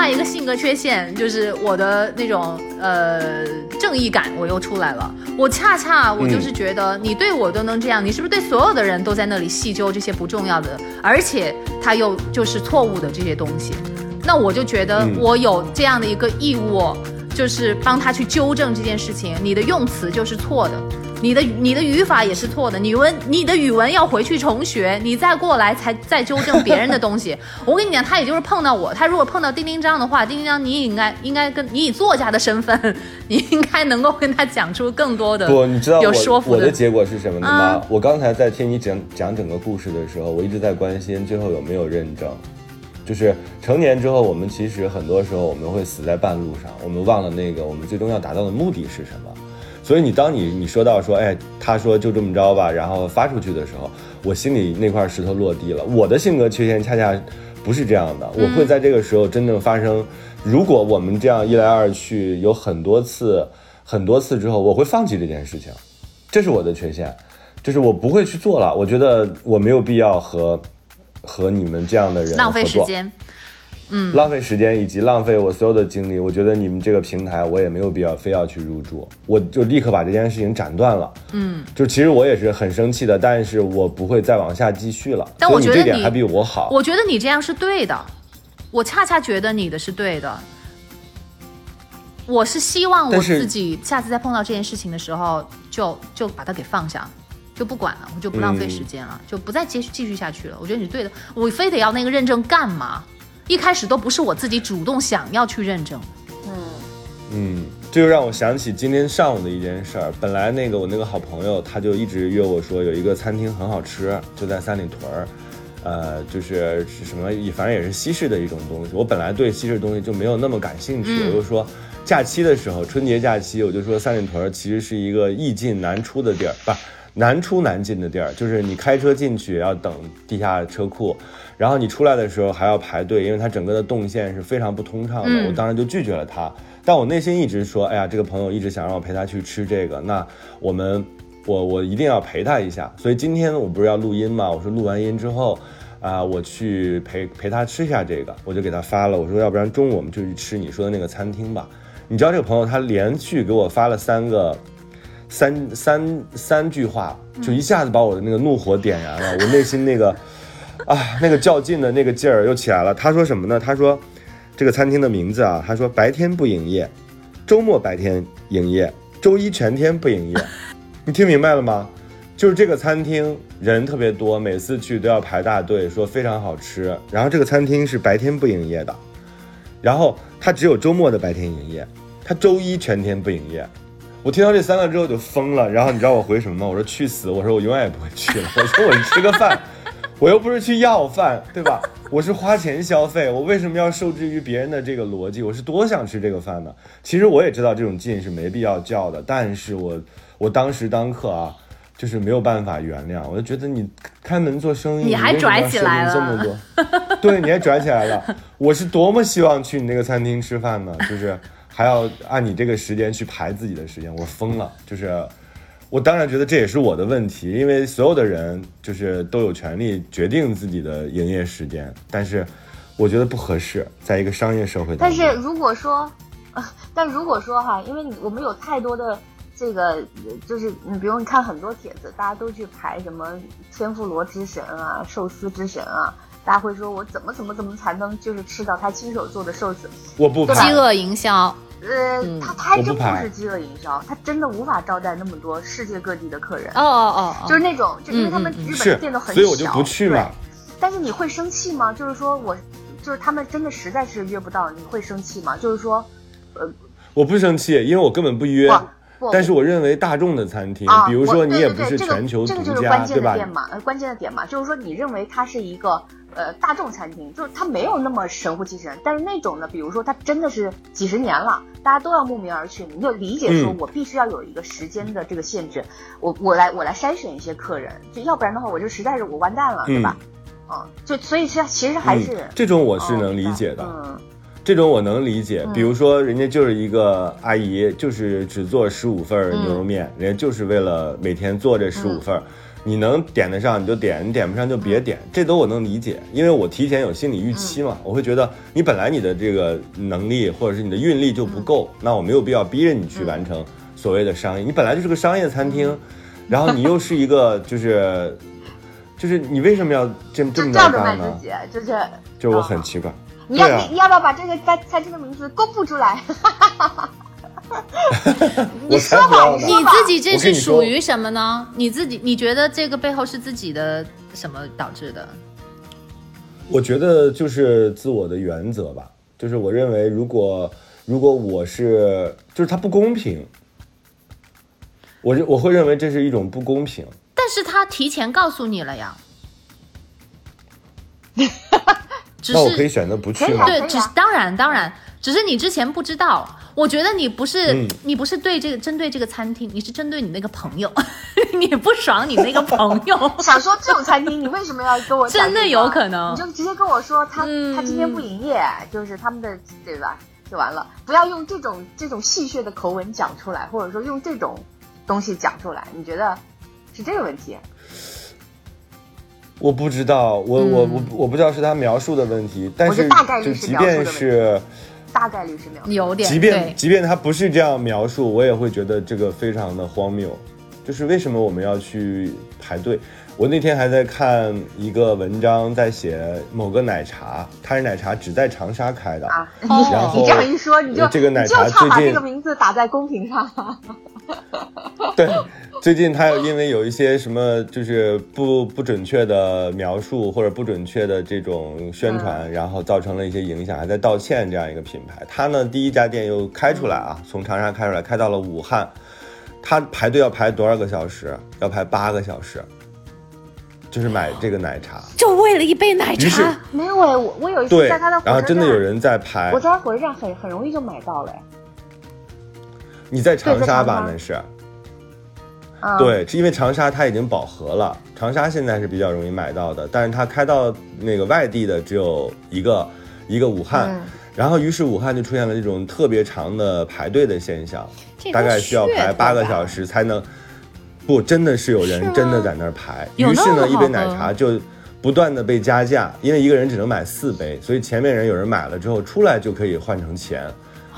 外一个性格缺陷就是我的那种呃正义感，我又出来了。我恰恰我就是觉得你对我都能这样，你是不是对所有的人都在那里细究这些不重要的，而且他又就是错误的这些东西？那我就觉得我有这样的一个义务，就是帮他去纠正这件事情。你的用词就是错的。你的你的语法也是错的，你文你的语文要回去重学，你再过来才再纠正别人的东西。我跟你讲，他也就是碰到我，他如果碰到丁丁章的话，丁丁章你应该应该跟你以作家的身份，你应该能够跟他讲出更多的不，你知道有说服我的结果是什么的吗？啊我刚才在听你讲讲整个故事的时候，我一直在关心最后有没有认证。就是成年之后，我们其实很多时候我们会死在半路上，我们忘了那个我们最终要达到的目的是什么。所以你当你你说到说，哎，他说就这么着吧，然后发出去的时候，我心里那块石头落地了。我的性格缺陷恰恰不是这样的，我会在这个时候真正发生。如果我们这样一来二去有很多次、很多次之后，我会放弃这件事情，这是我的缺陷，就是我不会去做了。我觉得我没有必要和和你们这样的人浪费时间。浪费时间以及浪费我所有的精力，我觉得你们这个平台我也没有必要非要去入驻，我就立刻把这件事情斩断了。嗯，就其实我也是很生气的，但是我不会再往下继续了。但我觉得你你这点还比我好。我觉得你这样是对的，我恰恰觉得你的是对的。我是希望我自己下次再碰到这件事情的时候，就就把它给放下，就不管了，我就不浪费时间了，就不再继续继续下去了。我觉得你是对的，我非得要那个认证干嘛？一开始都不是我自己主动想要去认证，嗯嗯，这就让我想起今天上午的一件事儿。本来那个我那个好朋友，他就一直约我说有一个餐厅很好吃，就在三里屯儿，呃，就是是什么，反正也是西式的一种东西。我本来对西式东西就没有那么感兴趣，我就说假期的时候，春节假期，我就说三里屯儿其实是一个易进难出的地儿，不。难出难进的地儿，就是你开车进去要等地下车库，然后你出来的时候还要排队，因为它整个的动线是非常不通畅的。嗯我当时就拒绝了他，但我内心一直说，哎呀，这个朋友一直想让我陪他去吃这个，那我们，我我一定要陪他一下。所以今天我不是要录音嘛，我说录完音之后，啊、我去陪陪他吃一下这个，我就给他发了，我说要不然中午我们就去吃你说的那个餐厅吧。你知道这个朋友他连续给我发了三个。三三三句话，就一下子把我的那个怒火点燃了，我内心那个啊那个较劲的那个劲儿又起来了。他说什么呢？他说这个餐厅的名字啊，他说白天不营业，周末白天营业，周一全天不营业。你听明白了吗？就是这个餐厅人特别多，每次去都要排大队，说非常好吃。然后这个餐厅是白天不营业的，然后它只有周末的白天营业，它周一全天不营业。我听到这三个之后就疯了，然后你知道我回什么吗？我说去死！我说我永远也不会去了。我说我吃个饭，我又不是去要饭，对吧？我是花钱消费，我为什么要受制于别人的这个逻辑？我是多想吃这个饭呢？其实我也知道这种劲是没必要叫的，但是我我当时当刻啊，就是没有办法原谅。我就觉得你开门做生意，你还拽起来设定这么多，对，你还拽起来了。我是多么希望去你那个餐厅吃饭呢，就是还要按你这个时间去排自己的时间，我疯了。就是我当然觉得这也是我的问题，因为所有的人就是都有权利决定自己的营业时间，但是我觉得不合适，在一个商业社会当但。是如果说，呃，但如果说哈，因为你我们有太多的这个，呃就是你比如你看很多帖子，大家都去排什么天妇罗之神啊、寿司之神啊，大家会说我怎么怎么怎么才能就是吃到他亲手做的寿司？我不对吧饥饿营销，呃，嗯他他还真不是饥饿营销，他真的无法招待那么多世界各地的客人。哦哦哦，就是那种，就因为他们日本的店都很小，所以我就不去嘛。对但是你会生气吗？就是说我，就是他们真的实在是约不到，你会生气吗？就是说，呃我不生气，因为我根本不约。不不，但是我认为大众的餐厅，啊，比如我说你也不对对对这个是全球这个独家，就是关键对吧？的点嘛，呃，关键的点嘛，就是说你认为它是一个呃大众餐厅，就是它没有那么神乎其神，但是那种呢，比如说它真的是几十年了，大家都要慕名而去，你就理解说嗯我必须要有一个时间的这个限制，我我来我来筛选一些客人，就要不然的话我就实在是我完蛋了，对吧？嗯，就所以其实其实还是、嗯、这种我是哦能理解的。嗯这种我能理解，嗯比如说人家就是一个阿姨，就是只做十五份牛肉面，嗯人家就是为了每天做这十五份儿。你能点得上你就点，你点不上就别点，这都我能理解，因为我提前有心理预期嘛，我会觉得你本来你的这个能力或者是你的运力就不够，那我没有必要逼着你去完成所谓的商业，你本来就是个商业餐厅，然后你又是一个就是就是你为什么要这这么着自？己，就是就是我很奇怪。你要、你要不要把这个餐餐厅的名字公布出来？我才不要呢！你自己这是属于什么呢？你自己你觉得这个背后是自己的什么导致的？我觉得就是自我的原则吧，就是我认为如果如果我是就是他不公平，我认我会认为这是一种不公平。但是他提前告诉你了呀，只 那我可以选择不去吗啊？对，只是当然当然，只是你之前不知道。我觉得你不是、嗯。你不是对这个针对这个餐厅，你是针对你那个朋友，你不爽你那个朋友。想说这种餐厅，你为什么要跟我讲真的有可能。你就直接跟我说他、嗯。他今天不营业，就是他们的对吧？就完了，不要用这种这种戏谑的口吻讲出来，或者说用这种东西讲出来，你觉得是这个问题？我不知道，我我嗯。我我不知道是他描述的问题，但是即描述的问题。便是大概率是没有。有点即便，即便他不是这样描述，我也会觉得这个非常的荒谬。就是为什么我们要去排队？我那天还在看一个文章，在写某个奶茶，它是奶茶只在长沙开的，啊，你然后你这样一说，你就这个奶茶最近差把这个名字打在公屏上。对，最近他有因为有一些什么就是不不准确的描述或者不准确的这种宣传，然后造成了一些影响，还在道歉这样一个品牌。他呢第一家店又开出来啊，从长沙开出来，开到了武汉，他排队要排多少个小时？要排八个小时，就是买这个奶茶。就为了一杯奶茶，没有哎，我我有一次，在他的火车然后真的有人在排我。在他火车站很很容易就买到了哎。你在长沙吧？那是。嗯，对，是因为长沙它已经饱和了，长沙现在是比较容易买到的，但是它开到那个外地的只有一个，一个武汉，嗯然后于是武汉就出现了这种特别长的排队的现象，大概需要排八个小时才能，不，真的是有人真的在那儿排，有于是呢，一杯奶茶就不断的被加价，因为一个人只能买四杯，所以前面人有人买了之后出来就可以换成钱，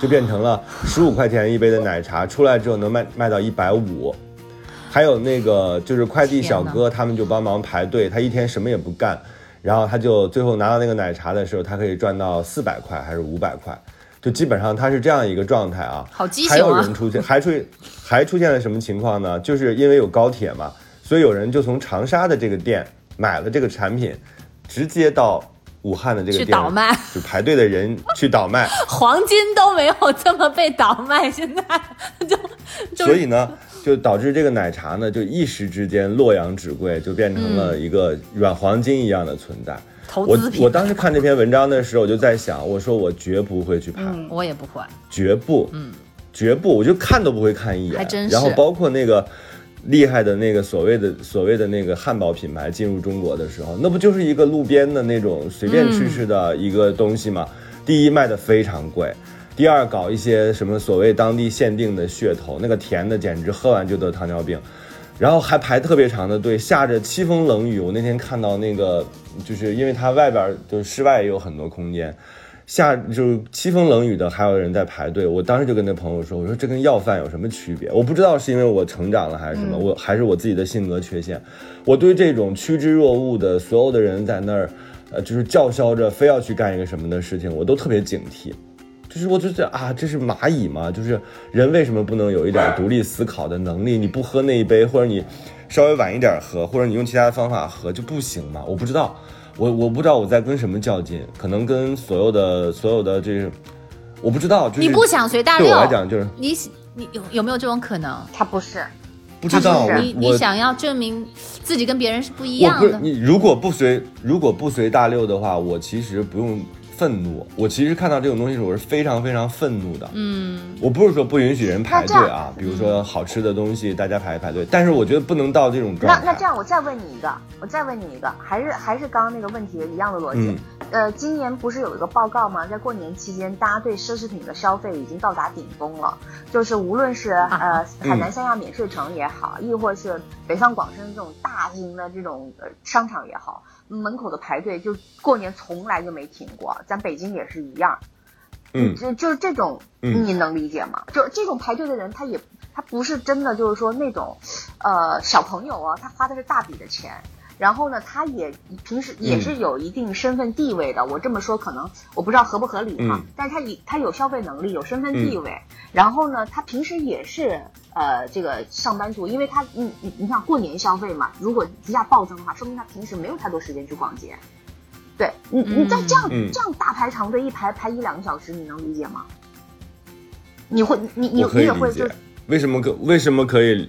就变成了十五块钱一杯的奶茶，出来之后能卖卖到一百五。还有那个就是快递小哥，他们就帮忙排队，他一天什么也不干，然后他就最后拿到那个奶茶的时候，他可以赚到四百块还是五百块，就基本上他是这样一个状态啊。好畸形啊还有人出现，还出还出现了什么情况呢？就是因为有高铁嘛，所以有人就从长沙的这个店买了这个产品，直接到武汉的这个去店倒卖，就排队的人去倒卖。黄金都没有这么被倒卖，现在 就就所以呢，就导致这个奶茶呢，就一时之间洛阳纸贵，就变成了一个软黄金一样的存在。我投资品我当时看这篇文章的时候，我就在想，我说我绝不会去拍，我也不会。绝不，嗯，绝不，我就看都不会看一眼。还真是然后包括那个厉害的那个所谓的所谓的那个汉堡品牌进入中国的时候，那不就是一个路边的那种随便吃吃的一个东西吗？第一卖的非常贵。第二，搞一些什么所谓当地限定的噱头，那个甜的简直喝完就得糖尿病，然后还排特别长的队，下着凄风冷雨。我那天看到那个，就是因为它外边就室外也有很多空间，下就是凄风冷雨的，还有人在排队。我当时就跟那朋友说：“我说这跟要饭有什么区别？我不知道是因为我成长了还是什么，我还是我自己的性格缺陷。我对这种趋之若鹜的所有的人在那儿，呃，就是叫嚣着非要去干一个什么的事情，我都特别警惕。就是我就觉得啊，这是蚂蚁嘛？就是人为什么不能有一点独立思考的能力？你不喝那一杯，或者你稍微晚一点喝，或者你用其他的方法喝就不行吗？我不知道，我我不知道我在跟什么较劲，可能跟所有的所有的这个，我不知道，就是你不想随大流对流，我来讲就是你你有有没有这种可能？他不是，不知道，你你想要证明自己跟别人是不一样的，你如果不随如果不随大溜的话，我其实不用愤怒。我其实看到这种东西时，我是非常非常愤怒的。嗯，我不是说不允许人排队啊，比如说好吃的东西大家排一排队，但是我觉得不能到这种状态。那那这样，我再问你一个，我再问你一个，还是还是刚刚那个问题一样的逻辑。嗯呃，今年不是有一个报告吗？在过年期间，大家对奢侈品的消费已经到达顶峰了。就是无论是呃嗯海南三亚免税城也好，亦或是北上广深这种大型的这种呃商场也好，门口的排队就过年从来就没停过。咱北京也是一样。嗯就就是这种，嗯你能理解吗？就这种排队的人，他也他不是真的就是说那种，呃，小朋友啊，他花的是大笔的钱，然后呢，他也平时也是有一定身份地位的。我这么说可能我不知道合不合理哈，嗯但是他以他有消费能力，有身份地位，然后呢，他平时也是呃这个上班族，因为他你你你看过年消费嘛，如果一下暴增的话，说明他平时没有太多时间去逛街。对你，你在这样、嗯这样大排长队，一排排一两个小时，你能理解吗？你会，你你你也会就，为什么可为什么可以，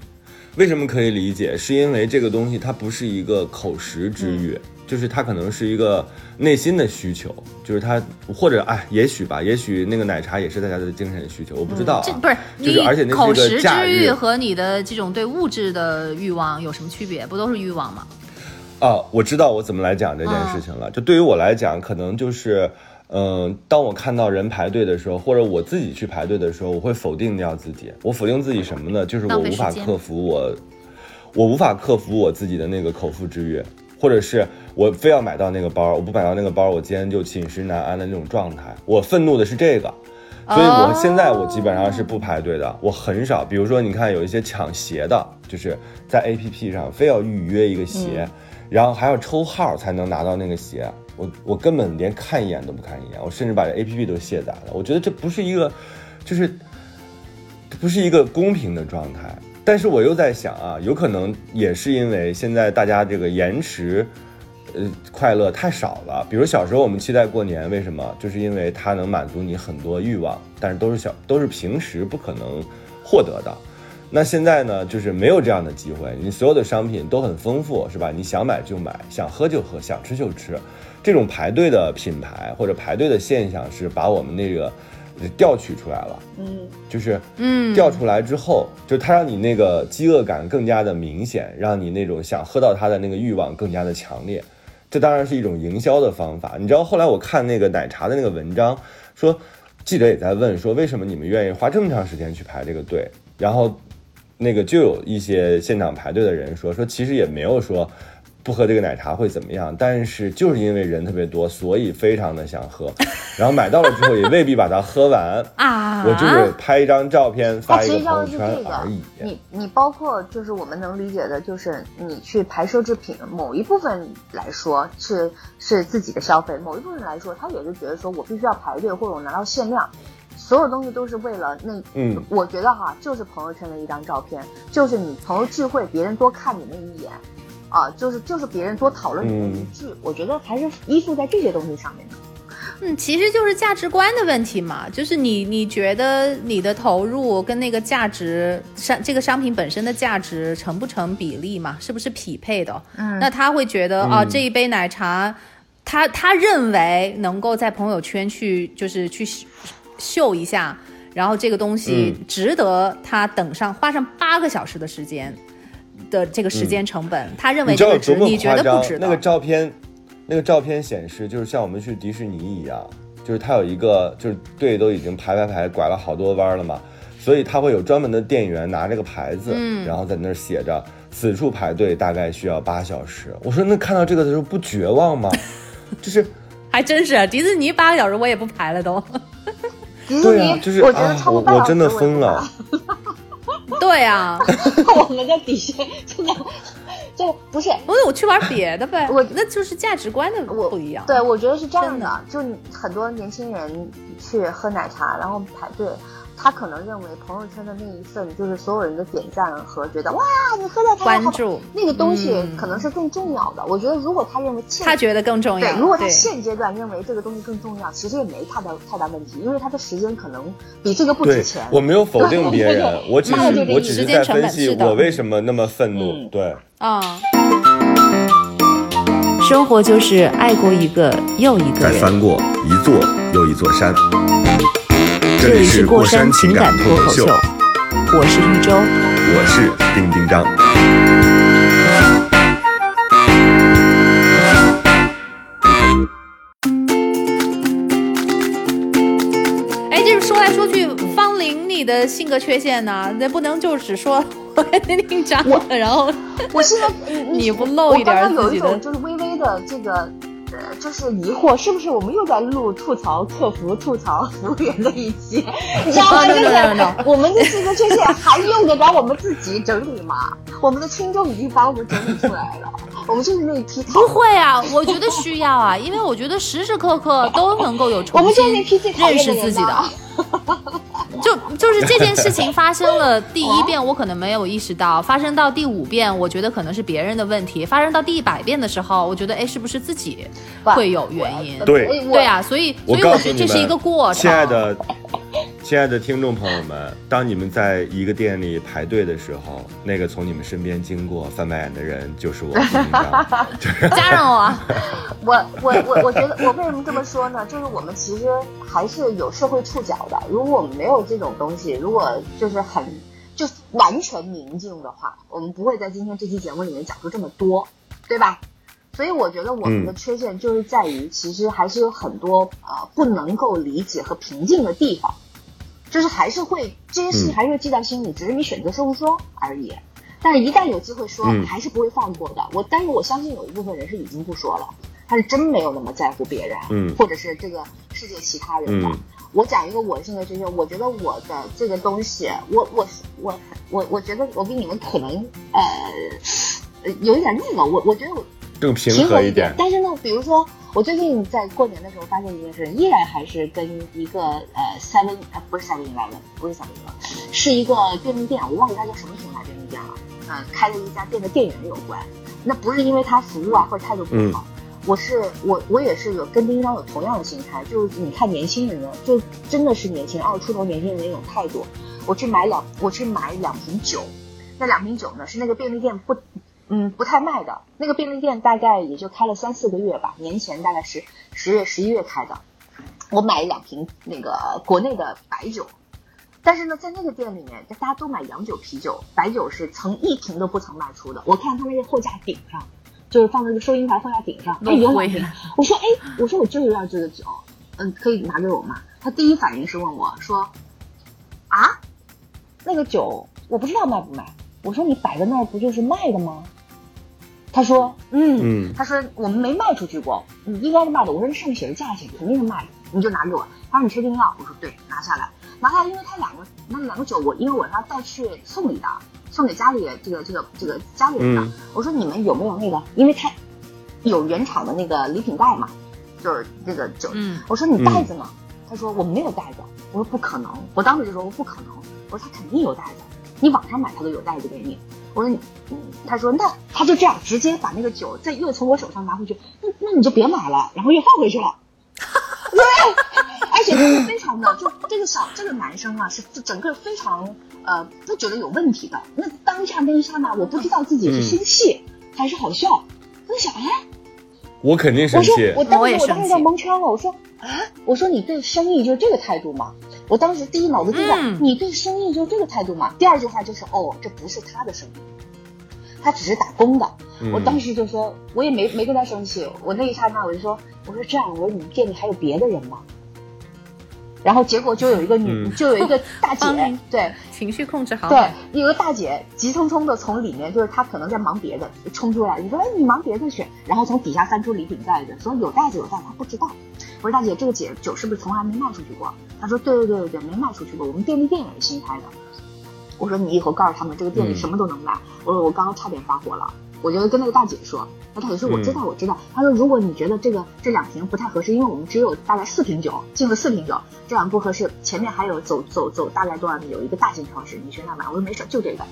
为什么可以理解？是因为这个东西它不是一个口实之欲，就是他可能是一个内心的需求，就是他或者哎，也许吧，也许那个奶茶也是大家的精神需求，我不知道、啊这不是就是你而且那个假实之欲和你的这种对物质的欲望有什么区别？不都是欲望吗？哦，我知道我怎么来讲这件事情了。就对于我来讲，可能就是，嗯、当我看到人排队的时候，或者我自己去排队的时候，我会否定掉自己。我否定自己什么呢？就是我无法克服我，我无法克服我自己的那个口腹之欲，或者是我非要买到那个包，我不买到那个包，我今天就寝食难安的那种状态。我愤怒的是这个。所以我现在我基本上是不排队的，我很少。比如说，你看有一些抢鞋的，就是在 A P P 上非要预约一个鞋，然后还要抽号才能拿到那个鞋。我我根本连看一眼都不看一眼，我甚至把这 A P P 都卸载了。我觉得这不是一个，就是不是一个公平的状态。但是我又在想啊，有可能也是因为现在大家这个延迟。呃，快乐太少了。比如小时候我们期待过年，为什么？就是因为它能满足你很多欲望，但是都是小，都是平时不可能获得的。那现在呢，就是没有这样的机会，你所有的商品都很丰富，是吧？你想买就买，想喝就喝，想吃就吃。这种排队的品牌或者排队的现象，是把我们那个调取出来了。嗯，就是嗯调出来之后，就它让你那个饥饿感更加的明显，让你那种想喝到它的那个欲望更加的强烈。这当然是一种营销的方法。你知道后来我看那个奶茶的那个文章，说记者也在问说为什么你们愿意花这么长时间去排这个队，然后那个就有一些现场排队的人说说其实也没有说。不喝这个奶茶会怎么样？但是就是因为人特别多，所以非常的想喝，然后买到了之后也未必把它喝完，啊，我就是拍一张照片发一个朋友圈这个而已。，你你包括就是我们能理解的，就是你去排奢侈品，某一部分来说是是自己的消费，某一部分来说，他也是觉得说我必须要排队或者我拿到限量，所有东西都是为了那，嗯我觉得哈，就是朋友圈的一张照片，就是你朋友聚会别人多看你那一眼。啊，就是就是别人多讨论你的一句，我觉得还是依附在这些东西上面的。嗯，其实就是价值观的问题嘛，就是你你觉得你的投入跟那个价值商这个商品本身的价值成不成比例嘛？是不是匹配的？嗯那他会觉得啊、嗯这一杯奶茶，他他认为能够在朋友圈去就是去秀秀一下，然后这个东西嗯值得他等上花上八个小时的时间的这个时间成本，他认为嗯你知这个值，道多么你觉夸张得不值？得？那个照片，那个照片显示就是像我们去迪士尼一样，就是它有一个就是队都已经排排排拐了好多弯了嘛，所以他会有专门的店员拿这个牌子，嗯然后在那儿写着此处排队大概需要八小时。我说那看到这个的时候不绝望吗？就是还真是迪士尼八个小时我也不排了都。迪士尼，对啊，就是我觉得啊，我我真的疯了。对啊，我们的底线真的，就不是。不是我去玩别的呗，我那就是价值观的我不一样。对，我觉得是这样真的，就很多年轻人去喝奶茶，然后排队，他可能认为朋友圈的那一份就是所有人的点赞和觉得哇，你喝奶茶好关注那个东西嗯可能是更重要的。我觉得如果他认为现他觉得更重要。对，如果他现阶段认为这个东西更重要，其实也没太大太大问题，因为他的时间可能比这个不值钱，。我没有否定别人，我只是我只是在分析我为什么那么愤怒。嗯对，啊，生活就是爱过一个又一个人。再翻过一座又一座山。这里是过山情感脱口秀，我是玉州。我是丁丁张。哎，就是说来说去，方玲你的性格缺陷呢，那不能就只说我 跟丁丁张，然后我现在 你不露一点我刚刚有自己的一种就是微微的这个。呃，就是疑惑，是不是我们又在录吐槽客服、吐槽服务员的一期？你知道吗？啊就是我们的性格缺陷还用得着我们自己整理吗？我们的听众已经把我们整理出来了，我们就是那一批不会啊，我觉得需要啊，因为我觉得时时刻刻都能够有我重新认识自己的呐。就就是这件事情发生了第一遍，我可能没有意识到；发生到第五遍，我觉得可能是别人的问题；发生到第一百遍的时候，我觉得哎，是不是自己会有原因？对对啊，所以所以我觉得这是一个过程。亲爱的，亲爱的听众朋友们，当你们在一个店里排队的时候，那个从你们身边经过翻白眼的人就是我。加上我啊，我我我我觉得我为什么这么说呢？就是我们其实还是有社会触角的。如果我们没有这种东西，如果就是很就完全宁静的话，我们不会在今天这期节目里面讲出这么多，对吧？所以我觉得我们的嗯缺陷就是在于，其实还是有很多呃不能够理解和平静的地方，就是还是会这些事情嗯还是会记在心里，只是你选择说不说而已。但是，一旦有机会说，嗯还是不会放过的。我，但是我相信有一部分人是已经不说了，他是真没有那么在乎别人，嗯或者是这个世界其他人的。嗯我讲一个我的性格缺陷，我觉得我的这个东西，我我我我我觉得我比你们可能呃呃有一点那个，我我觉得我更平平和一点。但是呢，比如说我最近在过年的时候发现一件事，依然还是跟一个呃 Seven 呃不是 Seven Eleven 不是 Seven Eleven，是一个便利店，我忘记它叫什么品牌便利店了，呃开了一家店的店员有关。那不是因为他服务啊或者态度不好。我是我我也是有跟丁章有同样的心态，就是你看年轻人呢，就真的是年轻人二十出头年轻人的那种态度。我去买两我去买两瓶酒，那两瓶酒呢是那个便利店不嗯不太卖的，那个便利店大概也就开了三四个月吧，年前大概十十月十一月开的。我买了两瓶那个国内的白酒，但是呢，在那个店里面，大家都买洋酒、啤酒，白酒是曾一瓶都不曾卖出的。我看他那个货架顶上，就是放在那个收银台货架顶上，哎，有两瓶。我说，哎，我说我就是要这个酒，嗯，可以拿给我吗？他第一反应是问我说，啊，那个酒我不知道卖不卖。我说你摆在那儿不就是卖的吗？他说，嗯，嗯他说我们没卖出去过，你，应该是卖的。我说这上面写的价钱肯定是卖的，你就拿给我。他说你确定要？我说对，拿下来，拿下来，因为他两个那两个酒我因为我是要带去送礼的，送给家里这个这个这个家里人的。嗯我说你们有没有那个？因为他有原厂的那个礼品袋嘛，就是这个酒。嗯我说你袋子呢？他说我没有袋子。我说不可能，我当时就说我不可能。我说他肯定有袋子，你网上买他都有袋子给你。我说你，嗯，他说那他就这样直接把那个酒再又从我手上拿回去，那那你就别买了，然后又放回去了。对，而且他是非常的，就这个小这个男生啊，是整个非常呃不觉得有问题的。那当下那一刹那，我不知道自己是生气、还是好笑。我就想，哎，我肯定生我说气。我当我也生气时我当时就蒙圈了，我说啊，我说你对生意就是这个态度吗？我当时第一脑子就在、嗯你对生意就这个态度吗？第二句话就是哦，这不是他的生意，他只是打工的。嗯我当时就说，我也没没跟他生气，我那一刹那我就说，我说这样，我说你们店里还有别的人吗？然后结果就有一个女，嗯就有一个大姐对，情绪控制好。对，有个大姐急匆匆的从里面，就是她可能在忙别的，冲出来，你说哎你忙别的去，然后从底下翻出礼品袋子，说有袋子有袋子，她不知道。我说大姐，这个姐酒是不是从来没卖出去过？她说对对对对对，没卖出去过，我们便利店也是新开的。我说你以后告诉他们这个店里嗯什么都能卖。我说我刚刚差点发火了，我就跟那个大姐说，那大姐说我知嗯道我知道。她说如果你觉得这个这两瓶不太合适，因为我们只有大概四瓶酒，进了四瓶酒，这样不合适。前面还有走走走大概多少米有一个大型超市，你去那买。我说没事，就这个。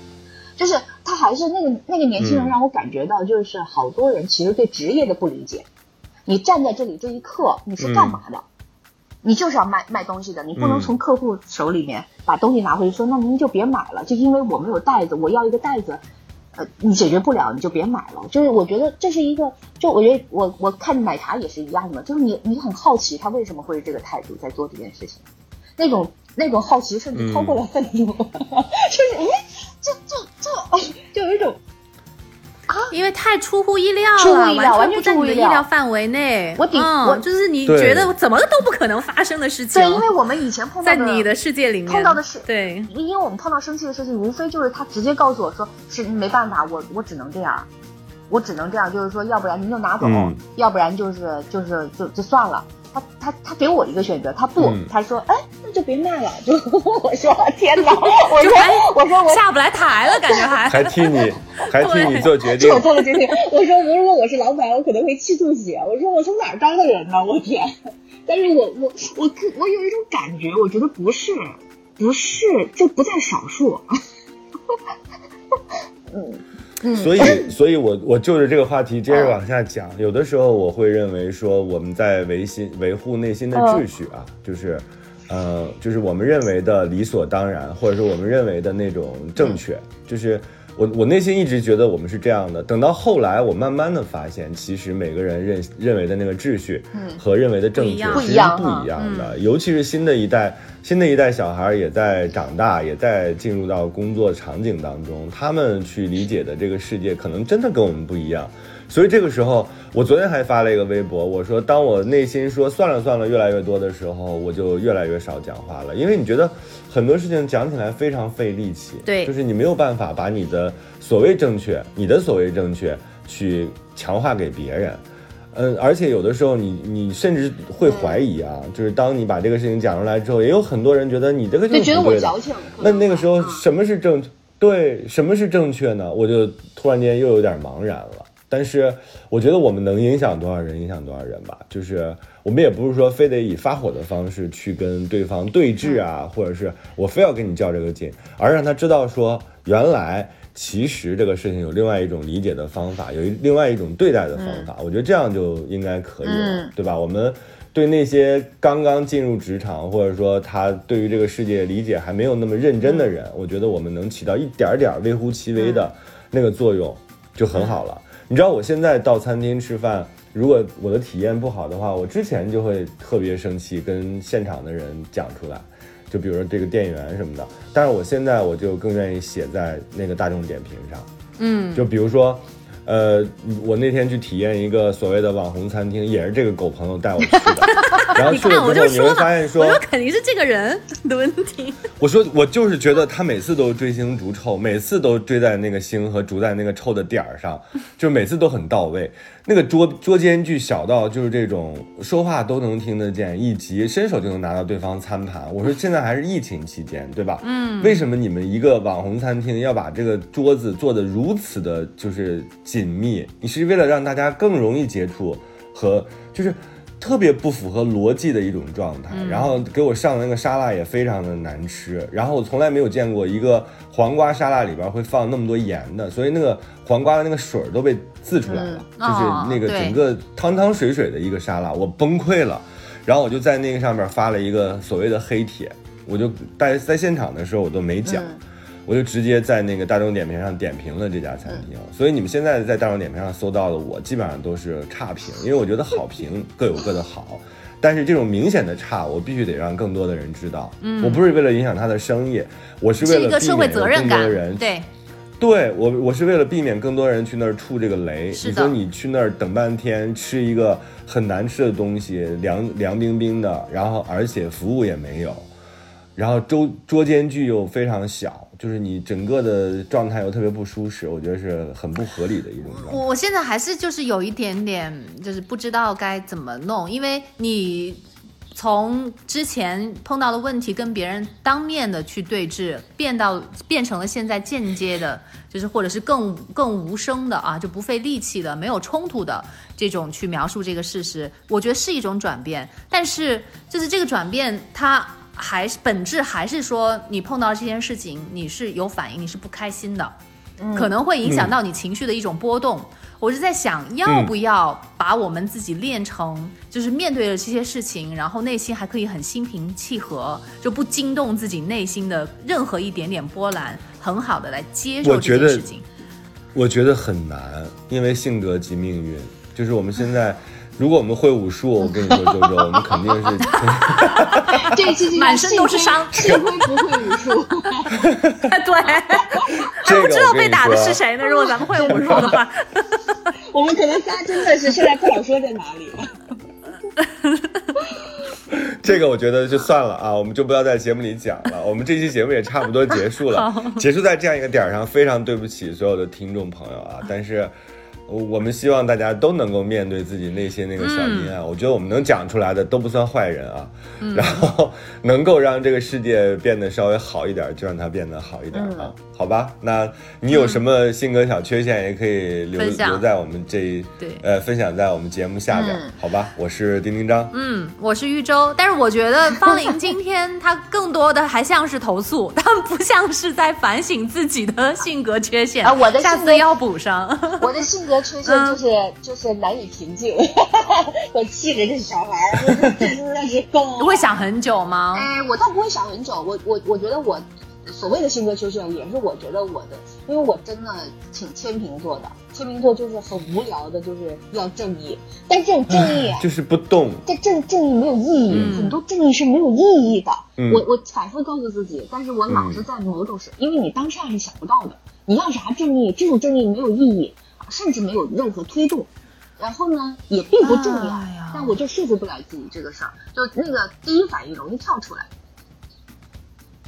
就是他还是那个那个年轻人嗯让我感觉到，就是好多人其实对职业的不理解。你站在这里这一刻，你是干嘛的？你就是要卖卖东西的，你不能嗯从客户手里面把东西拿回去说，那您就别买了，就因为我没有袋子，我要一个袋子。呃，你解决不了你就别买了。就是我觉得这是一个，就我觉得我我看奶茶也是一样的，就是你你很好奇他为什么会这个态度在做这件事情，那种那种好奇甚至超过了愤怒，就是哎，这这这，就有一种。因为太出乎意料了，完全不在你的意料。料范围内。我顶嗯我就是你觉得怎么都不可能发生的事情，对，因为我们以前碰到在你的世界里面碰到的是对，因为我们碰到生气的事情，无非就是他直接告诉我说是没办法，我我只能这样，我只能这样，就是说，要不然您就拿走，嗯。要不然就是就是就就算了。他他他给我一个选择，他不，嗯他说，哎，那就别卖了。就我说天哪，我说我说我下不来台了，感觉还还替你 还替你做决定是，我做了决定。我说，我如果我是老板，我可能会气吐血。我说我从哪儿招的人呢？我天！但是我我我我有一种感觉，我觉得不是，不是，这不在少数。所以，所以我我就着这个话题接着往下讲。有的时候我会认为说，我们在维心维护内心的秩序啊，就是，呃，就是我们认为的理所当然，或者说我们认为的那种正确，就是我我内心一直觉得我们是这样的。等到后来，我慢慢的发现，其实每个人认认为的那个秩序和认为的正确不一样其实是不一样的。尤其是新的一代，新的一代小孩也在长大，也在进入到工作场景当中，他们去理解的这个世界可能真的跟我们不一样。所以这个时候，我昨天还发了一个微博，我说，当我内心说算了算了越来越多的时候，我就越来越少讲话了，因为你觉得很多事情讲起来非常费力气，对就是你没有办法把你的所谓正确，你的所谓正确去强化给别人。嗯，而且有的时候你你甚至会怀疑啊，就是当你把这个事情讲出来之后，也有很多人觉得你这个就就是觉得不对的。我矫情。那那个时候什么是正对什么是正确呢？我就突然间又有点茫然了。但是我觉得我们能影响多少人，影响多少人吧。就是我们也不是说非得以发火的方式去跟对方对峙啊，或者是我非要跟你较这个劲，而让他知道说，原来其实这个事情有另外一种理解的方法，有另外一种对待的方法。我觉得这样就应该可以了，嗯对吧？我们对那些刚刚进入职场，或者说他对于这个世界理解还没有那么认真的人，我觉得我们能起到一点点微乎其微的那个作用，就很好了。你知道我现在到餐厅吃饭，如果我的体验不好的话，我之前就会特别生气，跟现场的人讲出来，就比如说这个店员什么的。但是我现在我就更愿意写在那个大众点评上，嗯，就比如说。呃，我那天去体验一个所谓的网红餐厅，也是这个狗朋友带我去的。然后去了之后，你会我就，发现说，我说肯定是这个人的问题。我说我就是觉得他每次都追星逐臭，每次都追在那个星和逐在那个臭的点儿上，就每次都很到位。那个桌桌间距小到就是这种说话都能听得见，一急伸手就能拿到对方餐盘。我说现在还是疫情期间，对吧？嗯，为什么你们一个网红餐厅要把这个桌子做得如此的，就是紧密？你是为了让大家更容易接触和就是。特别不符合逻辑的一种状态，然后给我上的那个沙拉也非常的难吃，然后我从来没有见过一个黄瓜沙拉里边会放那么多盐的，所以那个黄瓜的那个水儿都被渍出来了，嗯。就是那个整个汤汤水水的一个沙拉，我崩溃了，然后我就在那个上面发了一个所谓的黑帖，我就在在现场的时候我都没讲。嗯我就直接在那个大众点评上点评了这家餐厅，所以你们现在在大众点评上搜到的我，基本上都是差评，因为我觉得好评各有各的好，但是这种明显的差，我必须得让更多的人知道。嗯，我不是为了影响他的生意，我是为了避免有更多人，对，对我，我是为了避免更多人去那儿触这个雷。你说你去那儿等半天，吃一个很难吃的东西，凉凉冰冰的，然后而且服务也没有，然后桌桌间距又非常小，就是你整个的状态又特别不舒适，我觉得是很不合理的一种状态。我我现在还是就是有一点点就是不知道该怎么弄，因为你从之前碰到的问题跟别人当面的去对峙，变到变成了现在间接的，就是或者是更更无声的啊，就不费力气的、没有冲突的这种去描述这个事实，我觉得是一种转变。但是就是这个转变，它还是本质还是说你碰到这件事情，你是有反应，你是不开心的。嗯可能会影响到你情绪的一种波动。我是在想，要不要把我们自己练成，就是面对了这些事情，然后内心还可以很心平气和，就不惊动自己内心的任何一点点波澜，很好的来接受这我觉得件事情。我觉得很难，因为性格即命运。就是我们现在，如果我们会武术，我跟你说，周周，我们肯定是 这一期满身都是伤幸亏不会武术。对，这个。不知道被打的说是谁呢？如果咱们会武术的话，我们可能仨真的是现在不好说在哪里了。这个我觉得就算了啊，我们就不要在节目里讲了。我们这期节目也差不多结束了，结束在这样一个点儿上，非常对不起所有的听众朋友啊。但是，我我们希望大家都能够面对自己内心那个小阴暗。我觉得我们能讲出来的都不算坏人啊，然后能够让这个世界变得稍微好一点，就让它变得好一点啊，好吧？那你有什么性格小缺陷，也可以留留在我们这一对呃分享在我们节目下边，好吧？我是丁丁张。嗯，我是玉州，但是我觉得方林今天他更多的还像是投诉，但不像是在反省自己的性格缺陷啊我的性格下次要补上。我的性格缺陷就是、就是难以平静，我气着这小孩儿，我真的是够。你会想很久吗？哎，我倒不会想很久，我我我觉得我所谓的性格缺陷，也是我觉得我的，因为我真的挺天秤座的，天秤座就是很无聊的，就是要正义，但这种正义啊，就是不动，这正正义没有意义，嗯很多正义是没有意义的。嗯我我反复告诉自己，但是我老是在某种时，因为你当下是想不到的，你要啥正义，这种正义没有意义，甚至没有任何推动。然后呢，也并不重要，哎但我就说服不了自己这个事儿，就那个第一反应容易跳出来。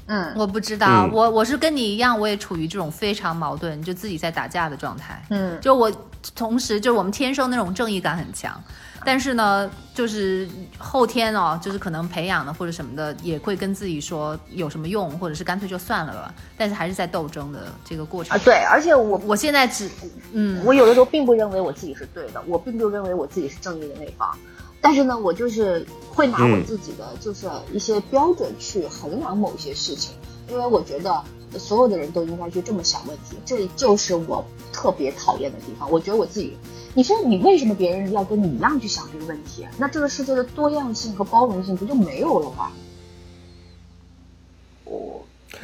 嗯我不知道，嗯我我是跟你一样，我也处于这种非常矛盾，就自己在打架的状态。嗯，就我同时就是我们天生那种正义感很强，但是呢，就是后天哦，就是可能培养的或者什么的，也会跟自己说有什么用，或者是干脆就算了吧。但是还是在斗争的这个过程。啊，对，而且我我现在只嗯，我有的时候并不认为我自己是对的，我并不认为我自己是正义的那方，但是呢，我就是会拿我嗯自己的就是一些标准去衡量某些事情，因为我觉得所有的人都应该去这么想问题，这就是我特别讨厌的地方。我觉得我自己，你说你为什么别人要跟你一样去想这个问题？那这个世界的多样性和包容性不就没有了吗？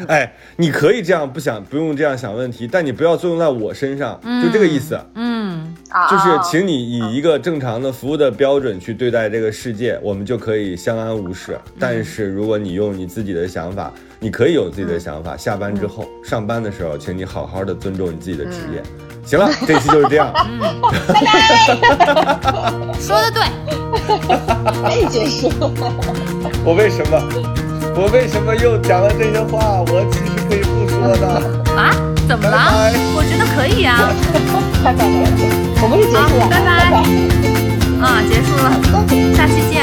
哎，你可以这样不想，不用这样想问题，但你不要作用在我身上，就这个意思。嗯，啊，就是请你以一个正常的服务的标准去对待这个世界，我们就可以相安无事。但是如果你用你自己的想法，你可以有自己的想法。下班之后，上班的时候，请你好好的尊重你自己的职业。行了，这期就是这样。说的对，没结束。我为什么？我为什么又讲了这些话？我其实可以不说的。啊？怎么了？拜拜我觉得可以啊。拜拜，我们是结束了，拜拜啊，结束了，下期见。